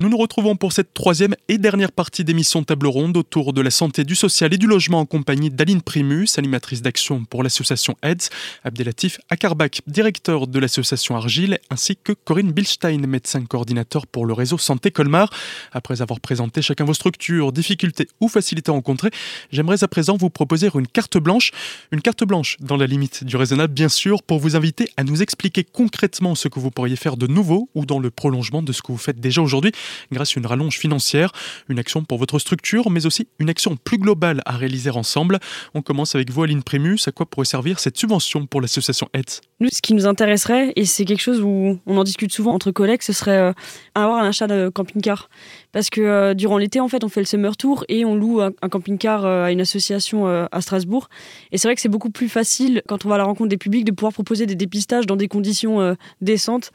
Nous nous retrouvons pour cette troisième et dernière partie d'émission Table Ronde autour de la santé, du social et du logement en compagnie d'Aline Primus, animatrice d'action pour l'association AIDS, Abdelatif Akarbak, directeur de l'association Argile, ainsi que Corinne Bilstein, médecin coordinateur pour le réseau Santé Colmar. Après avoir présenté chacun vos structures, difficultés ou facilités rencontrées, j'aimerais à présent vous proposer une carte blanche. Une carte blanche dans la limite du raisonnable, bien sûr, pour vous inviter à nous expliquer concrètement ce que vous pourriez faire de nouveau ou dans le prolongement de ce que vous faites déjà aujourd'hui grâce à une rallonge financière, une action pour votre structure, mais aussi une action plus globale à réaliser ensemble. On commence avec vous, Aline Prémus. À quoi pourrait servir cette subvention pour l'association AIDS Nous, ce qui nous intéresserait, et c'est quelque chose où on en discute souvent entre collègues, ce serait euh, avoir un achat de camping-car. Parce que euh, durant l'été, en fait, on fait le summer tour et on loue un, camping-car euh, à une association à Strasbourg. Et c'est vrai que c'est beaucoup plus facile, quand on va à la rencontre des publics, de pouvoir proposer des dépistages dans des conditions décentes.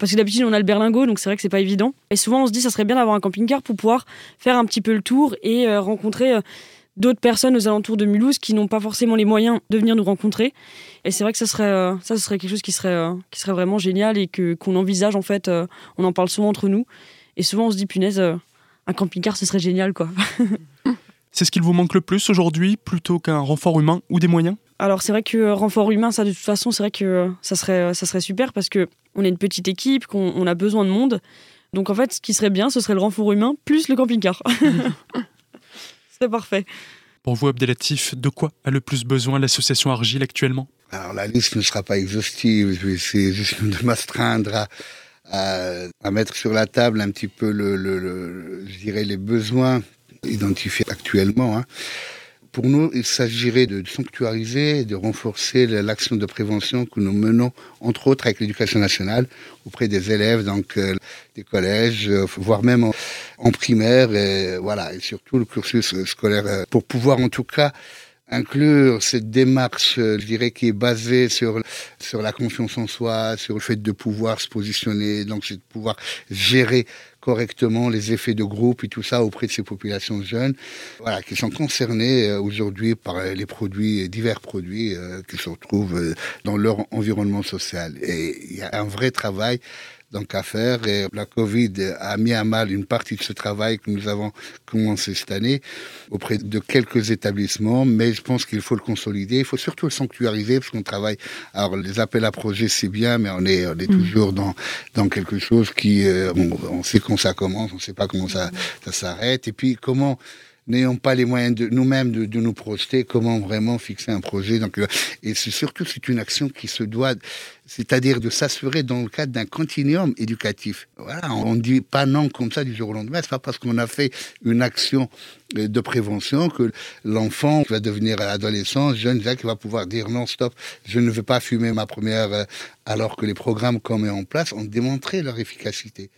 Parce que d'habitude, on a le berlingot, donc c'est vrai que c'est pas évident. Et souvent, on se dit, ça serait bien d'avoir un camping-car pour pouvoir faire un petit peu le tour et euh, rencontrer euh, d'autres personnes aux alentours de Mulhouse qui n'ont pas forcément les moyens de venir nous rencontrer. Et c'est vrai que ça serait, euh, ça, serait quelque chose qui serait, qui serait vraiment génial et que, qu'on envisage, en fait. on en parle souvent entre nous. Et souvent, on se dit, punaise, un camping-car, ce serait génial, quoi. c'est ce qu'il vous manque le plus aujourd'hui, plutôt qu'un renfort humain ou des moyens? Alors c'est vrai que renfort humain, ça de toute façon, c'est vrai que ça serait, ça serait super parce que on est une petite équipe, qu'on a besoin de monde. Donc en fait, ce qui serait bien, ce serait le renfort humain plus le camping-car. c'est parfait. Pour vous, Abdelatif, de quoi a le plus besoin l'association Argile actuellement? Alors la liste ne sera pas exhaustive, je vais essayer juste de m'astreindre à, à, mettre sur la table un petit peu le, le, je dirais les besoins identifiés actuellement. Hein. Pour nous, il s'agirait de sanctuariser et de renforcer l'action de prévention que nous menons, entre autres avec l'éducation nationale, auprès des élèves, donc euh, des collèges, euh, voire même en, primaire, et voilà, et surtout le cursus scolaire, euh, pour pouvoir en tout cas inclure cette démarche, je dirais, qui est basée sur sur la confiance en soi, sur le fait de pouvoir se positionner, donc c'est de pouvoir gérer correctement les effets de groupe et tout ça auprès de ces populations jeunes, voilà, qui sont concernées euh, aujourd'hui par les produits, divers produits euh, qui se retrouvent euh, dans leur environnement social. Et il y a un vrai travail donc à faire. Et la Covid a mis à mal une partie de ce travail que nous avons commencé cette année auprès de quelques établissements, mais je pense qu'il faut le consolider. Il faut surtout le sanctuariser parce qu'on travaille. Alors les appels à projets c'est bien, mais on est, on est mm. toujours dans dans quelque chose qui, euh, on, sait quand ça commence, on ne sait pas comment ça ça s'arrête, et puis comment n'ayons pas les moyens de nous-mêmes de, nous projeter, comment vraiment fixer un projet. Donc, euh, et surtout c'est une action qui se doit, c'est-à-dire de s'assurer dans le cadre d'un continuum éducatif. Voilà, on ne dit pas non comme ça du jour au lendemain. C'est pas parce qu'on a fait une action euh, de prévention que l'enfant va devenir adolescent, jeune, qui va pouvoir dire non, stop, je ne veux pas fumer ma première, euh, alors que les programmes qu'on met en place ont démontré leur efficacité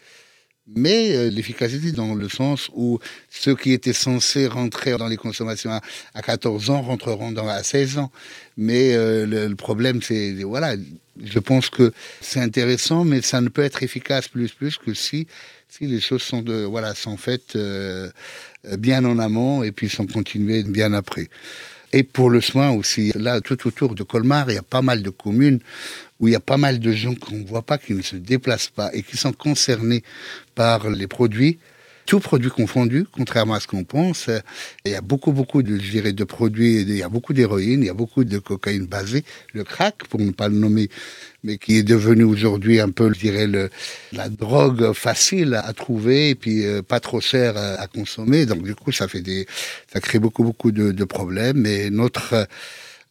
mais euh, l'efficacité dans le sens où ceux qui étaient censés rentrer dans les consommations à, 14 ans rentreront dans, à 16 ans. Mais euh, le, problème, c'est, voilà, je pense que c'est intéressant, mais ça ne peut être efficace plus plus que si, si les choses sont, de, voilà, sont faites euh, bien en amont et puis sont continuées bien après. Et pour le soin aussi, là, tout autour de Colmar, il y a pas mal de communes où il y a pas mal de gens qu'on ne voit pas, qui ne se déplacent pas et qui sont concernés par les produits tout produit confondu, contrairement à ce qu'on pense. Il y a beaucoup, beaucoup de, je dirais, de produits, il y a beaucoup d'héroïne, il y a beaucoup de cocaïne basée, le crack, pour ne pas le nommer, mais qui est devenu aujourd'hui un peu, je dirais, la drogue facile à trouver et puis euh, pas trop cher à, consommer. Donc du coup, ça fait des, ça crée beaucoup, beaucoup de, problèmes. Et notre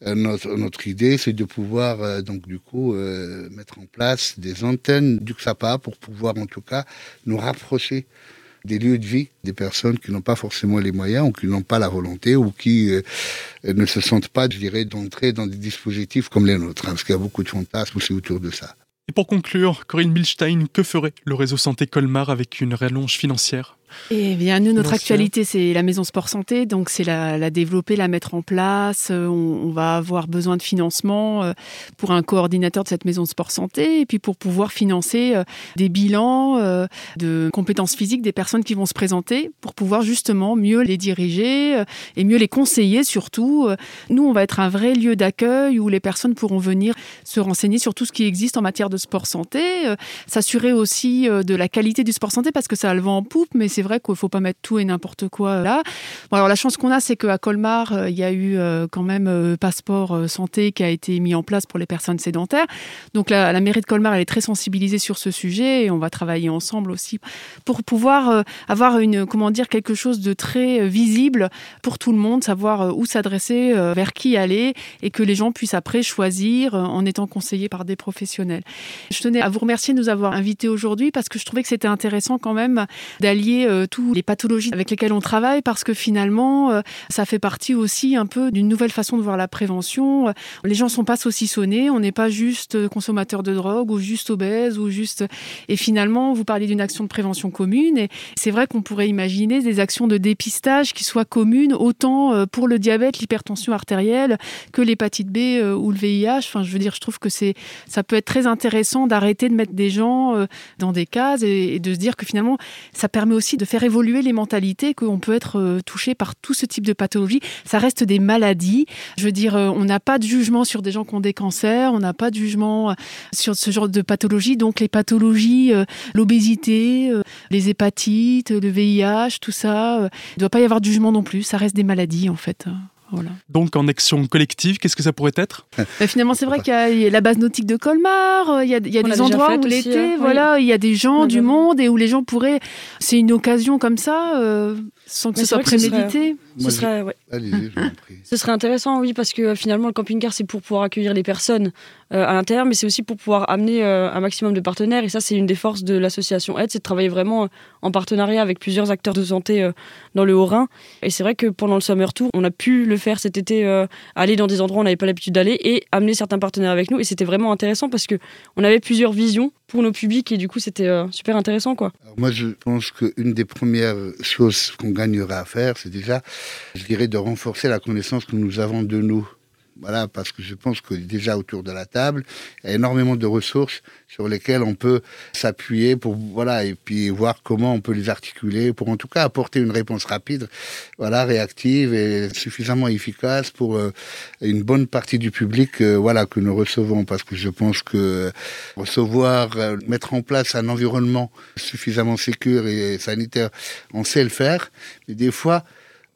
notre, notre, idée, c'est de pouvoir euh, donc du coup euh, mettre en place des antennes du XAPA pour pouvoir en tout cas nous rapprocher des lieux de vie des personnes qui n'ont pas forcément les moyens ou qui n'ont pas la volonté ou qui ne se sentent pas, je dirais, d'entrer dans des dispositifs comme les nôtres, hein, parce qu'il y a beaucoup de fantasmes aussi autour de ça. Et pour conclure, Corinne Bilstein, que ferait le réseau santé Colmar avec une rallonge financière? Eh bien, nous, notre actualité, c'est la maison sport santé, donc c'est la, la, développer, la mettre en place. On, on, va avoir besoin de financement pour un coordinateur de cette maison sport santé, et puis pour pouvoir financer des bilans de compétences physiques des personnes qui vont se présenter, pour pouvoir justement mieux les diriger et mieux les conseiller surtout. Nous, on va être un vrai lieu d'accueil où les personnes pourront venir se renseigner sur tout ce qui existe en matière de sport santé, euh, s'assurer aussi euh, de la qualité du sport santé parce que ça a le vent en poupe, mais c'est vrai qu'il ne faut pas mettre tout et n'importe quoi là. Bon, alors la chance qu'on a, c'est qu'à Colmar, euh, il y a eu quand même passeport santé qui a été mis en place pour les personnes sédentaires. Donc la, la, mairie de Colmar, elle est très sensibilisée sur ce sujet et on va travailler ensemble aussi pour pouvoir avoir une, comment dire, quelque chose de très visible pour tout le monde, savoir où s'adresser, vers qui aller et que les gens puissent après choisir en étant conseillés par des professionnels. Je tenais à vous remercier de nous avoir invités aujourd'hui parce que je trouvais que c'était intéressant quand même d'allier euh, toutes les pathologies avec lesquelles on travaille parce que finalement, euh, ça fait partie aussi un peu d'une nouvelle façon de voir la prévention. Les gens ne sont pas saucissonnés, on n'est pas juste consommateur de drogue ou juste obèse ou juste... Et finalement, vous parlez d'une action de prévention commune et c'est vrai qu'on pourrait imaginer des actions de dépistage qui soient communes autant euh, pour le diabète, l'hypertension artérielle que l'hépatite B ou le VIH. Enfin, je veux dire, je trouve que c'est, ça peut être très intéressant d'arrêter de mettre des gens euh, dans des cases et, de se dire que finalement, ça permet aussi faire évoluer les mentalités, qu'on peut être euh, touché par tout ce type de pathologie. Ça reste des maladies. Je veux dire, euh, on n'a pas de jugement sur des gens qui ont des cancers, on n'a pas de jugement sur ce genre de pathologie. Donc les pathologies, l'obésité, les hépatites, le VIH, tout ça, il ne doit pas y avoir de jugement non plus. Ça reste des maladies en fait. Donc en action collective, qu'est-ce que ça pourrait être? Bah, Finalement, c'est vrai qu'il y, a la base nautique de Colmar, euh, il y a, des endroits où l'été, hein. voilà, il y a des gens, du monde et où les gens pourraient. C'est une occasion comme ça, euh, sans que ce soit prémédité. Ce serait, ce serait intéressant, oui, parce que finalement, le camping-car, c'est pour pouvoir accueillir les personnes euh, à l'intérieur, mais c'est aussi pour pouvoir amener un maximum de partenaires. Et ça, c'est une des forces de l'association Aide, c'est de travailler vraiment en partenariat avec plusieurs acteurs de santé dans le Haut-Rhin. Et c'est vrai que pendant le Summer Tour, on a pu le faire cet été, euh, aller dans des endroits où on n'avait pas l'habitude d'aller et amener certains partenaires avec nous. Et c'était vraiment intéressant parce que on avait plusieurs visions pour nos publics et du coup c'était euh, super intéressant quoi. moi je pense qu'une des premières choses qu'on gagnerait à faire, c'est déjà, je dirais, de renforcer la connaissance que nous avons de nous. Voilà, parce que je pense que déjà autour de la table, il y a énormément de ressources sur lesquelles on peut s'appuyer pour voilà et puis voir comment on peut les articuler pour en tout cas apporter une réponse rapide, voilà, réactive et suffisamment efficace pour euh, une bonne partie du public, euh, voilà, que nous recevons. Parce que je pense que recevoir, euh, mettre en place un environnement suffisamment sécur et sanitaire, on sait le faire, mais des fois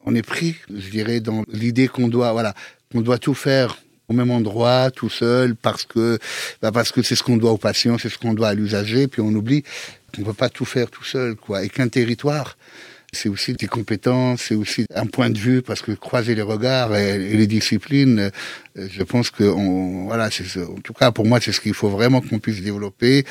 on est pris, je dirais, dans l'idée qu'on doit, voilà, on doit tout faire au même endroit, tout seul, parce que bah parce que c'est ce qu'on doit aux patients, c'est ce qu'on doit à l'usager, puis on oublie qu'on ne peut pas tout faire tout seul, quoi. Et qu'un territoire, c'est aussi des compétences, c'est aussi un point de vue, parce que croiser les regards et, les disciplines, je pense que, on, voilà, c'est en tout cas pour moi, c'est ce qu'il faut vraiment qu'on puisse développer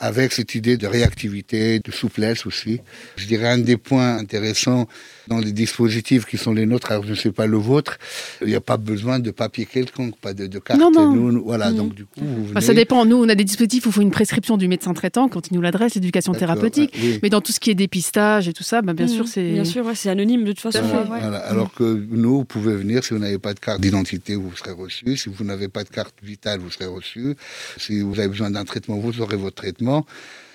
avec cette idée de réactivité, de souplesse aussi. Je dirais un des points intéressants dans les dispositifs qui sont les nôtres, alors je ne sais pas le vôtre, il n'y a pas besoin de papier quelconque, pas de, de carte. Non, non. Nous, voilà, donc du coup, vous venez... ça dépend. Nous, on a des dispositifs où il faut une prescription du médecin traitant quand il nous l'adresse, l'éducation thérapeutique. Mais dans tout ce qui est dépistage et tout ça, bah, bien mmh. sûr, c'est. Bien sûr, c'est anonyme de toute façon. Voilà, Alors que nous, vous pouvez venir si vous n'avez pas de carte d'identité, vous serez reçu. Si vous n'avez pas de carte vitale, vous serez reçu. Si vous avez besoin d'un traitement, vous aurez votre traitement.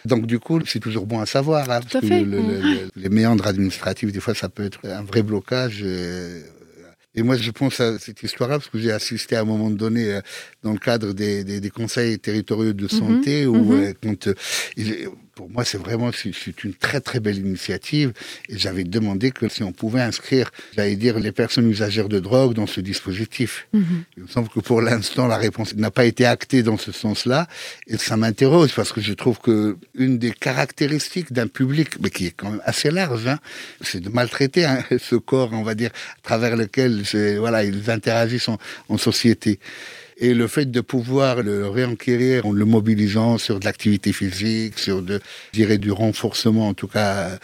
Donc du coup, c'est toujours bon à savoir. Hein, parce que mm. les méandres administratifs, des fois, ça peut être un vrai blocage. Euh, et moi, je pense à cette histoire-là parce que j'ai assisté à un moment donné euh, dans le cadre des, conseils territoriaux de mm-hmm. santé où, mm-hmm. euh, quand, pour moi, c'est vraiment c'est une très très belle initiative. Et j'avais demandé que si on pouvait inscrire, j'allais dire, les personnes usagères de drogue dans ce dispositif. Mhm. Il me semble que pour l'instant, la réponse n'a pas été actée dans ce sens-là. Et ça m'interroge parce que je trouve que une des caractéristiques d'un public, mais qui est quand même assez large, hein, c'est de maltraiter hein, ce corps, on va dire, à travers lequel voilà, ils interagissent en, en société. Et le fait de pouvoir le réenquérir en le mobilisant sur de l'activité physique, sur de, je dirais, du renforcement, en tout cas,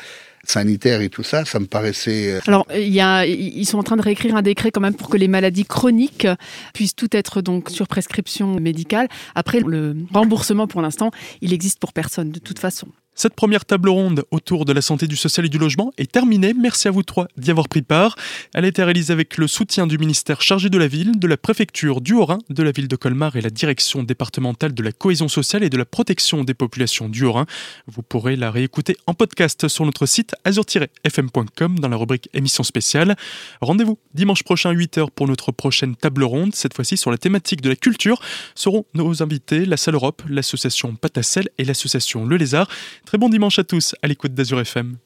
sanitaire et tout ça, ça me paraissait... Euh, Alors, il y a, ils sont en train de réécrire un décret quand même pour que les maladies chroniques puissent tout être donc sur prescription médicale. Après, le remboursement, pour l'instant, il existe pour personne, de toute façon. Cette première table ronde autour de la santé, du social et du logement est terminée. Merci à vous trois d'y avoir pris part. Elle a été réalisée avec le soutien du ministère chargé de la ville, de la préfecture du Haut-Rhin, de la ville de Colmar et la direction départementale de la cohésion sociale et de la protection des populations du Haut-Rhin. Vous pourrez la réécouter en podcast sur notre site azur-fm.com dans la rubrique émission spéciale. Rendez-vous dimanche prochain 8h pour notre prochaine table ronde, cette fois-ci sur la thématique de la culture. Seront nos invités la Salle Europe, l'association Patacel et l'association Le Lézard. Très bon dimanche à tous à l'écoute d'Azur FM.